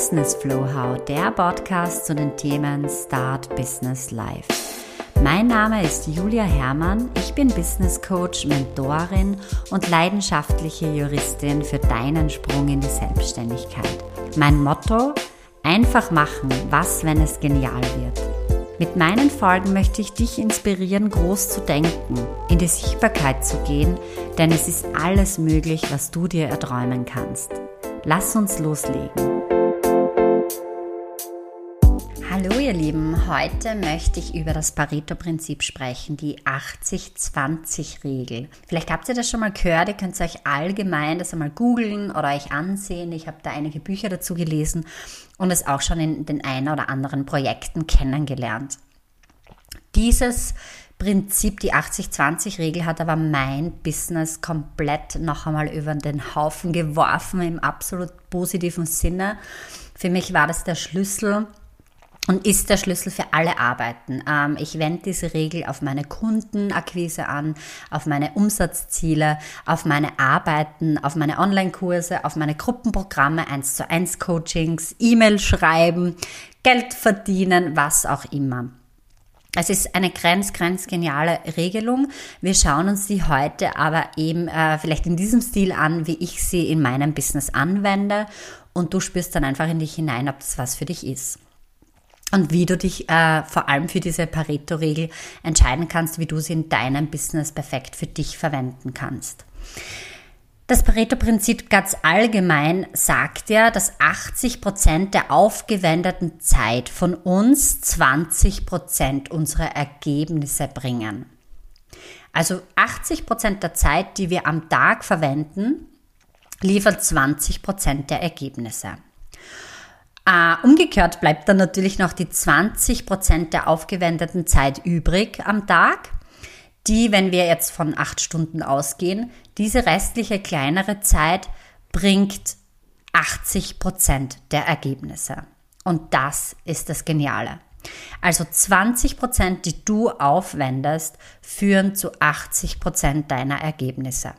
Business Flow How, der Podcast zu den Themen Start Business Life. Mein Name ist Julia Herrmann, ich bin Business Coach, Mentorin und leidenschaftliche Juristin für deinen Sprung in die Selbstständigkeit. Mein Motto, einfach machen, was, wenn es genial wird. Mit meinen Folgen möchte ich dich inspirieren, groß zu denken, in die Sichtbarkeit zu gehen, denn es ist alles möglich, was du dir erträumen kannst. Lass uns loslegen. Ihr Lieben, heute möchte ich über das Pareto-Prinzip sprechen, die 80-20-Regel. Vielleicht habt ihr das schon mal gehört, ihr könnt euch allgemein das einmal googeln oder euch ansehen. Ich habe da einige Bücher dazu gelesen und es auch schon in den ein oder anderen Projekten kennengelernt. Dieses Prinzip, die 80-20-Regel hat aber mein Business komplett noch einmal über den Haufen geworfen im absolut positiven Sinne. Für mich war das der Schlüssel und ist der Schlüssel für alle Arbeiten. Ähm, ich wende diese Regel auf meine Kundenakquise an, auf meine Umsatzziele, auf meine Arbeiten, auf meine Online-Kurse, auf meine Gruppenprogramme, 1 zu 1 Coachings, E-Mail schreiben, Geld verdienen, was auch immer. Es ist eine grenz, grenz geniale Regelung. Wir schauen uns die heute aber eben äh, vielleicht in diesem Stil an, wie ich sie in meinem Business anwende. Und du spürst dann einfach in dich hinein, ob das was für dich ist. Und wie du dich äh, vor allem für diese Pareto-Regel entscheiden kannst, wie du sie in deinem Business perfekt für dich verwenden kannst. Das Pareto-Prinzip ganz allgemein sagt ja, dass 80 Prozent der aufgewendeten Zeit von uns 20 Prozent unserer Ergebnisse bringen. Also 80 Prozent der Zeit, die wir am Tag verwenden, liefert 20 Prozent der Ergebnisse. Äh, umgekehrt bleibt dann natürlich noch die 20 Prozent der aufgewendeten Zeit übrig am Tag die, wenn wir jetzt von acht Stunden ausgehen, diese restliche kleinere Zeit bringt 80 Prozent der Ergebnisse. Und das ist das Geniale. Also 20 Prozent, die du aufwendest, führen zu 80 Prozent deiner Ergebnisse.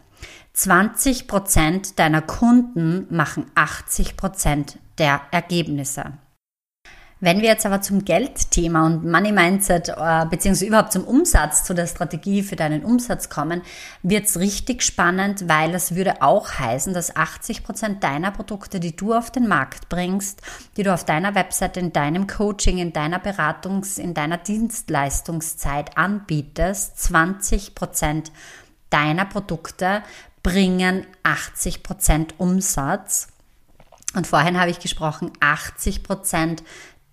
20 Prozent deiner Kunden machen 80 Prozent der Ergebnisse. Wenn wir jetzt aber zum Geldthema und Money Mindset äh, beziehungsweise überhaupt zum Umsatz, zu der Strategie für deinen Umsatz kommen, wird es richtig spannend, weil es würde auch heißen, dass 80 Prozent deiner Produkte, die du auf den Markt bringst, die du auf deiner Website, in deinem Coaching, in deiner Beratungs-, in deiner Dienstleistungszeit anbietest, 20 Prozent deiner Produkte bringen 80 Prozent Umsatz. Und vorhin habe ich gesprochen, 80 Prozent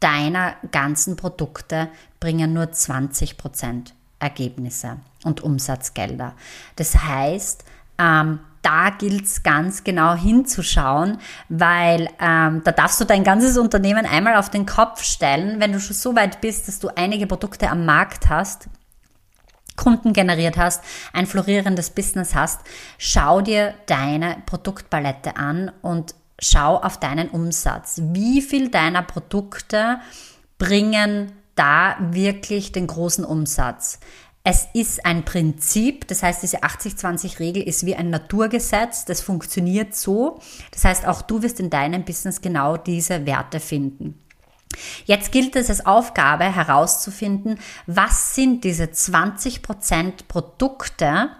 deiner ganzen Produkte bringen nur 20% Ergebnisse und Umsatzgelder. Das heißt, ähm, da gilt es ganz genau hinzuschauen, weil ähm, da darfst du dein ganzes Unternehmen einmal auf den Kopf stellen, wenn du schon so weit bist, dass du einige Produkte am Markt hast, Kunden generiert hast, ein florierendes Business hast, schau dir deine Produktpalette an und schau auf deinen Umsatz. Wie viel deiner Produkte bringen da wirklich den großen Umsatz? Es ist ein Prinzip, das heißt, diese 80-20-Regel ist wie ein Naturgesetz, das funktioniert so. Das heißt, auch du wirst in deinem Business genau diese Werte finden. Jetzt gilt es als Aufgabe herauszufinden, was sind diese 20% Produkte,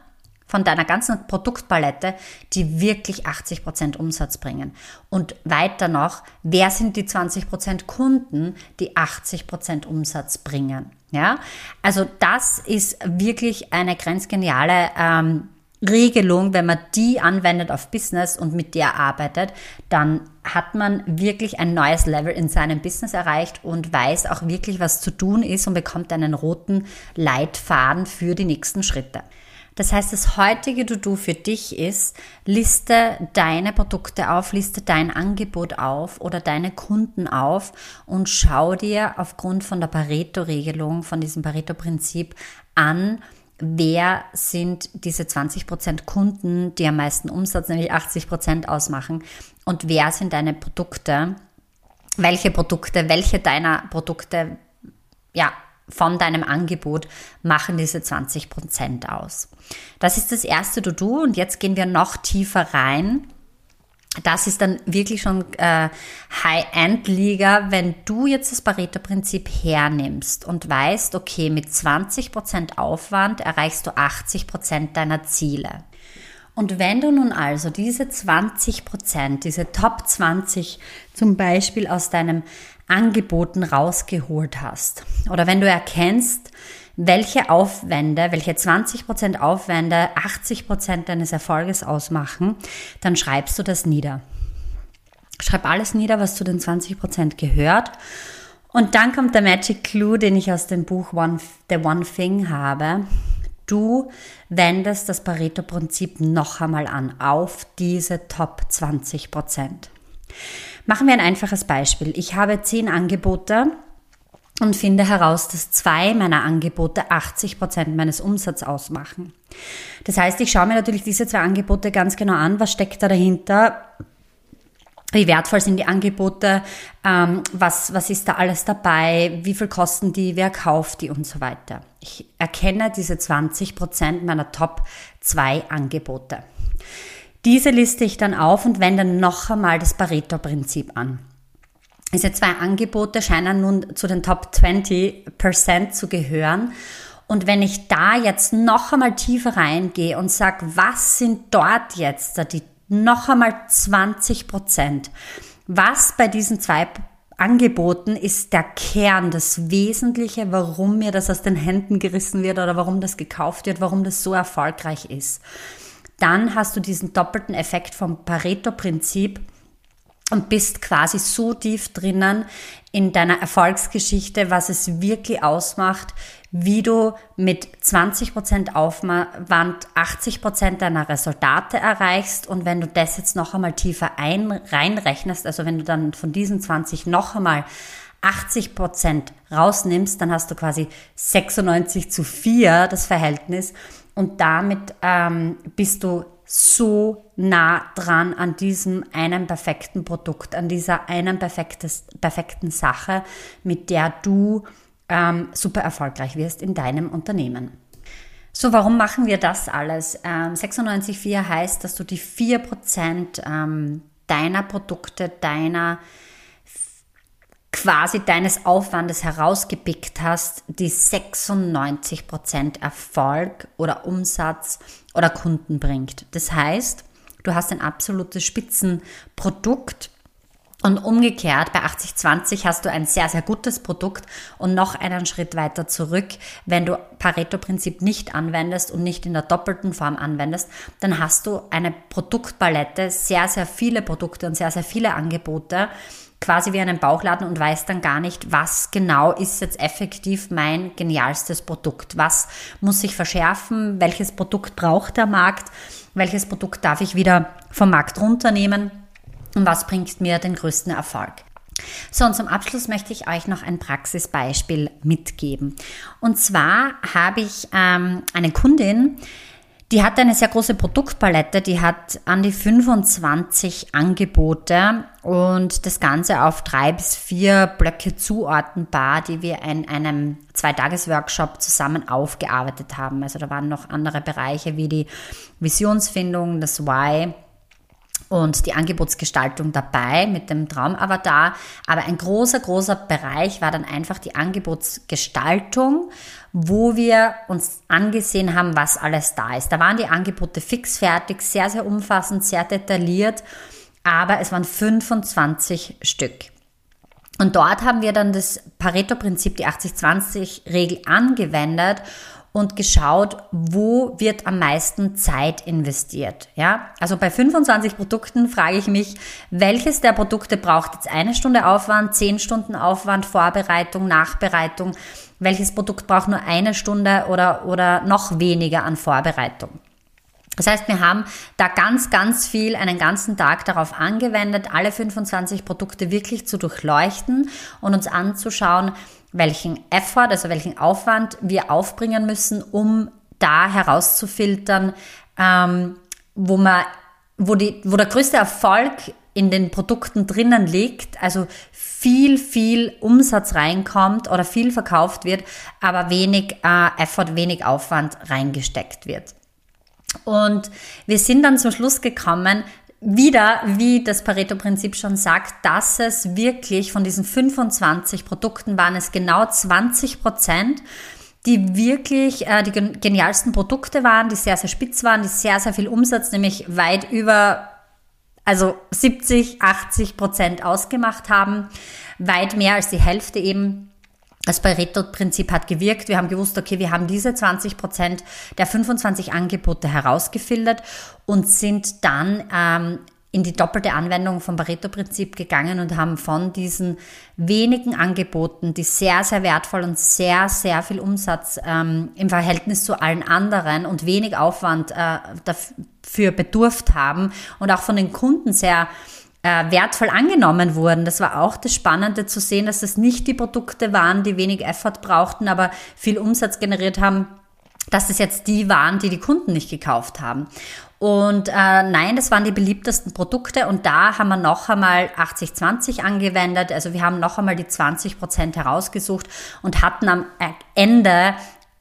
von deiner ganzen Produktpalette, die wirklich 80% Umsatz bringen. Und weiter noch, wer sind die 20% Kunden, die 80% Umsatz bringen? Ja, also das ist wirklich eine grenzgeniale ähm, Regelung, wenn man die anwendet auf Business und mit der arbeitet, dann hat man wirklich ein neues Level in seinem Business erreicht und weiß auch wirklich, was zu tun ist und bekommt einen roten Leitfaden für die nächsten Schritte. Das heißt, das heutige To-Do für dich ist, liste deine Produkte auf, liste dein Angebot auf oder deine Kunden auf und schau dir aufgrund von der Pareto-Regelung, von diesem Pareto-Prinzip an, wer sind diese 20% Kunden, die am meisten Umsatz, nämlich 80% ausmachen und wer sind deine Produkte, welche Produkte, welche deiner Produkte, ja, von deinem Angebot machen diese 20% aus. Das ist das erste To-Do und jetzt gehen wir noch tiefer rein. das ist dann wirklich schon äh, High-End-Liga, wenn du jetzt das Pareto-Prinzip hernimmst und weißt, okay, mit 20% Aufwand erreichst du 80% deiner Ziele. Und wenn du nun also diese 20%, diese Top 20 zum Beispiel aus deinem Angeboten rausgeholt hast, oder wenn du erkennst, welche Aufwände, welche 20% Aufwände 80% deines Erfolges ausmachen, dann schreibst du das nieder. Schreib alles nieder, was zu den 20% gehört. Und dann kommt der Magic Clue, den ich aus dem Buch One, The One Thing habe. Du wendest das Pareto-Prinzip noch einmal an auf diese Top 20% Machen wir ein einfaches Beispiel. Ich habe zehn Angebote und finde heraus, dass zwei meiner Angebote 80 Prozent meines Umsatzes ausmachen. Das heißt, ich schaue mir natürlich diese zwei Angebote ganz genau an, was steckt da dahinter, wie wertvoll sind die Angebote, ähm, was, was ist da alles dabei, wie viel kosten die, wer kauft die und so weiter. Ich erkenne diese 20 Prozent meiner Top 2 Angebote. Diese liste ich dann auf und wende noch einmal das Pareto-Prinzip an. Diese zwei Angebote scheinen nun zu den Top 20% zu gehören. Und wenn ich da jetzt noch einmal tiefer reingehe und sage, was sind dort jetzt die noch einmal 20% Was bei diesen zwei Angeboten ist der Kern, das Wesentliche, warum mir das aus den Händen gerissen wird oder warum das gekauft wird, warum das so erfolgreich ist. Dann hast du diesen doppelten Effekt vom Pareto-Prinzip und bist quasi so tief drinnen in deiner Erfolgsgeschichte, was es wirklich ausmacht, wie du mit 20% Aufwand 80% deiner Resultate erreichst. Und wenn du das jetzt noch einmal tiefer ein, reinrechnest, also wenn du dann von diesen 20 noch einmal 80% rausnimmst, dann hast du quasi 96 zu 4 das Verhältnis. Und damit ähm, bist du so nah dran an diesem einen perfekten Produkt, an dieser einen perfekten Sache, mit der du ähm, super erfolgreich wirst in deinem Unternehmen. So, warum machen wir das alles? Ähm, 96,4 heißt, dass du die 4% ähm, deiner Produkte, deiner quasi deines Aufwandes herausgepickt hast, die 96% Erfolg oder Umsatz oder Kunden bringt. Das heißt, du hast ein absolutes Spitzenprodukt und umgekehrt, bei 80-20 hast du ein sehr, sehr gutes Produkt und noch einen Schritt weiter zurück, wenn du Pareto-Prinzip nicht anwendest und nicht in der doppelten Form anwendest, dann hast du eine Produktpalette, sehr, sehr viele Produkte und sehr, sehr viele Angebote, quasi wie einen Bauchladen und weiß dann gar nicht, was genau ist jetzt effektiv mein genialstes Produkt. Was muss ich verschärfen? Welches Produkt braucht der Markt? Welches Produkt darf ich wieder vom Markt runternehmen? Und was bringt mir den größten Erfolg? So, und zum Abschluss möchte ich euch noch ein Praxisbeispiel mitgeben. Und zwar habe ich ähm, eine Kundin, die hat eine sehr große Produktpalette, die hat an die 25 Angebote und das Ganze auf drei bis vier Blöcke zuordnenbar, die wir in einem Zweitages-Workshop zusammen aufgearbeitet haben. Also da waren noch andere Bereiche wie die Visionsfindung, das Why, und die Angebotsgestaltung dabei mit dem Traumavatar. Aber ein großer, großer Bereich war dann einfach die Angebotsgestaltung, wo wir uns angesehen haben, was alles da ist. Da waren die Angebote fix fertig, sehr, sehr umfassend, sehr detailliert, aber es waren 25 Stück. Und dort haben wir dann das Pareto-Prinzip, die 80-20-Regel angewendet und geschaut, wo wird am meisten Zeit investiert. Ja, also bei 25 Produkten frage ich mich, welches der Produkte braucht jetzt eine Stunde Aufwand, zehn Stunden Aufwand, Vorbereitung, Nachbereitung? Welches Produkt braucht nur eine Stunde oder, oder noch weniger an Vorbereitung? Das heißt, wir haben da ganz, ganz viel einen ganzen Tag darauf angewendet, alle 25 Produkte wirklich zu durchleuchten und uns anzuschauen, welchen Effort, also welchen Aufwand wir aufbringen müssen, um da herauszufiltern, ähm, wo man, wo die, wo der größte Erfolg in den Produkten drinnen liegt, also viel, viel Umsatz reinkommt oder viel verkauft wird, aber wenig äh, Effort, wenig Aufwand reingesteckt wird. Und wir sind dann zum Schluss gekommen, wieder, wie das Pareto-Prinzip schon sagt, dass es wirklich von diesen 25 Produkten waren es genau 20 Prozent, die wirklich äh, die genialsten Produkte waren, die sehr, sehr spitz waren, die sehr, sehr viel Umsatz, nämlich weit über also 70, 80 Prozent ausgemacht haben, weit mehr als die Hälfte eben. Das Pareto-Prinzip hat gewirkt. Wir haben gewusst, okay, wir haben diese 20 Prozent der 25 Angebote herausgefiltert und sind dann ähm, in die doppelte Anwendung vom Pareto-Prinzip gegangen und haben von diesen wenigen Angeboten, die sehr, sehr wertvoll und sehr, sehr viel Umsatz ähm, im Verhältnis zu allen anderen und wenig Aufwand äh, dafür bedurft haben und auch von den Kunden sehr äh, wertvoll angenommen wurden. Das war auch das Spannende zu sehen, dass das nicht die Produkte waren, die wenig Effort brauchten, aber viel Umsatz generiert haben, dass es jetzt die waren, die die Kunden nicht gekauft haben. Und äh, nein, das waren die beliebtesten Produkte und da haben wir noch einmal 80-20 angewendet. Also wir haben noch einmal die 20 Prozent herausgesucht und hatten am Ende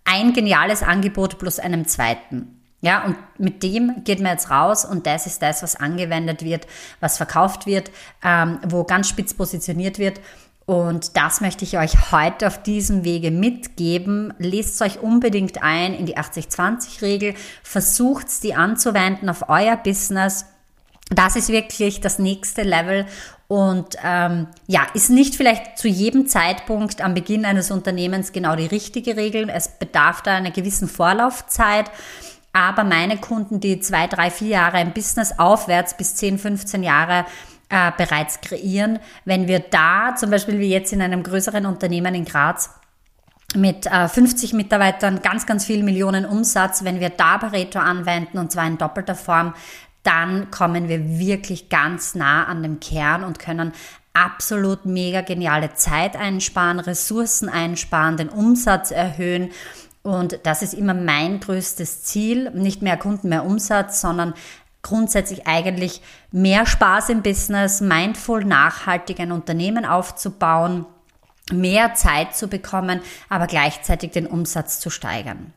ein geniales Angebot plus einem zweiten. Ja, und mit dem geht man jetzt raus und das ist das, was angewendet wird, was verkauft wird, ähm, wo ganz spitz positioniert wird. Und das möchte ich euch heute auf diesem Wege mitgeben. Lest euch unbedingt ein in die 80-20-Regel, versucht die anzuwenden auf euer Business. Das ist wirklich das nächste Level und ähm, ja, ist nicht vielleicht zu jedem Zeitpunkt am Beginn eines Unternehmens genau die richtige Regel. Es bedarf da einer gewissen Vorlaufzeit. Aber meine Kunden, die zwei, drei, vier Jahre im Business aufwärts bis 10, 15 Jahre äh, bereits kreieren. Wenn wir da zum Beispiel wie jetzt in einem größeren Unternehmen in Graz mit äh, 50 Mitarbeitern ganz, ganz viel Millionen Umsatz, wenn wir da Pareto anwenden und zwar in doppelter Form, dann kommen wir wirklich ganz nah an dem Kern und können absolut mega geniale Zeit einsparen, Ressourcen einsparen, den Umsatz erhöhen. Und das ist immer mein größtes Ziel. Nicht mehr Kunden, mehr Umsatz, sondern grundsätzlich eigentlich mehr Spaß im Business, mindful, nachhaltig ein Unternehmen aufzubauen, mehr Zeit zu bekommen, aber gleichzeitig den Umsatz zu steigern.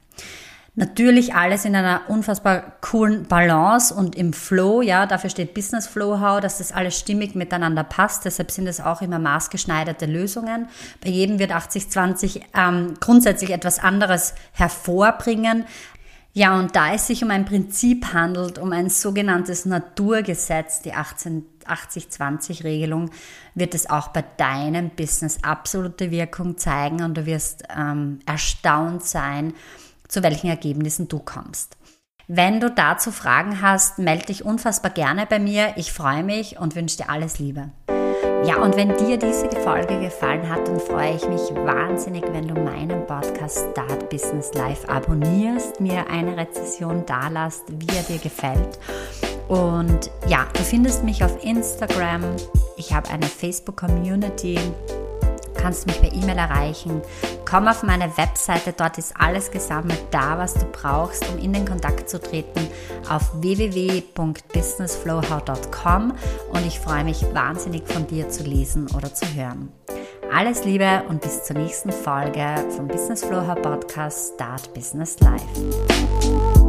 Natürlich alles in einer unfassbar coolen Balance und im Flow, ja, dafür steht Business Flow How, dass das alles stimmig miteinander passt. Deshalb sind es auch immer maßgeschneiderte Lösungen. Bei jedem wird 80-20 ähm, grundsätzlich etwas anderes hervorbringen. Ja, und da es sich um ein Prinzip handelt, um ein sogenanntes Naturgesetz, die 80-20-Regelung, wird es auch bei deinem Business absolute Wirkung zeigen und du wirst ähm, erstaunt sein, zu welchen Ergebnissen du kommst. Wenn du dazu Fragen hast, melde dich unfassbar gerne bei mir. Ich freue mich und wünsche dir alles Liebe. Ja, und wenn dir diese Folge gefallen hat, dann freue ich mich wahnsinnig, wenn du meinen Podcast Start Business Live abonnierst, mir eine Rezession dalasst, wie er dir gefällt. Und ja, du findest mich auf Instagram. Ich habe eine Facebook-Community kannst mich per E-Mail erreichen. Komm auf meine Webseite, dort ist alles gesammelt, da was du brauchst, um in den Kontakt zu treten, auf www.businessflowhow.com und ich freue mich wahnsinnig von dir zu lesen oder zu hören. Alles Liebe und bis zur nächsten Folge vom Business Flowhow Podcast Start Business Life.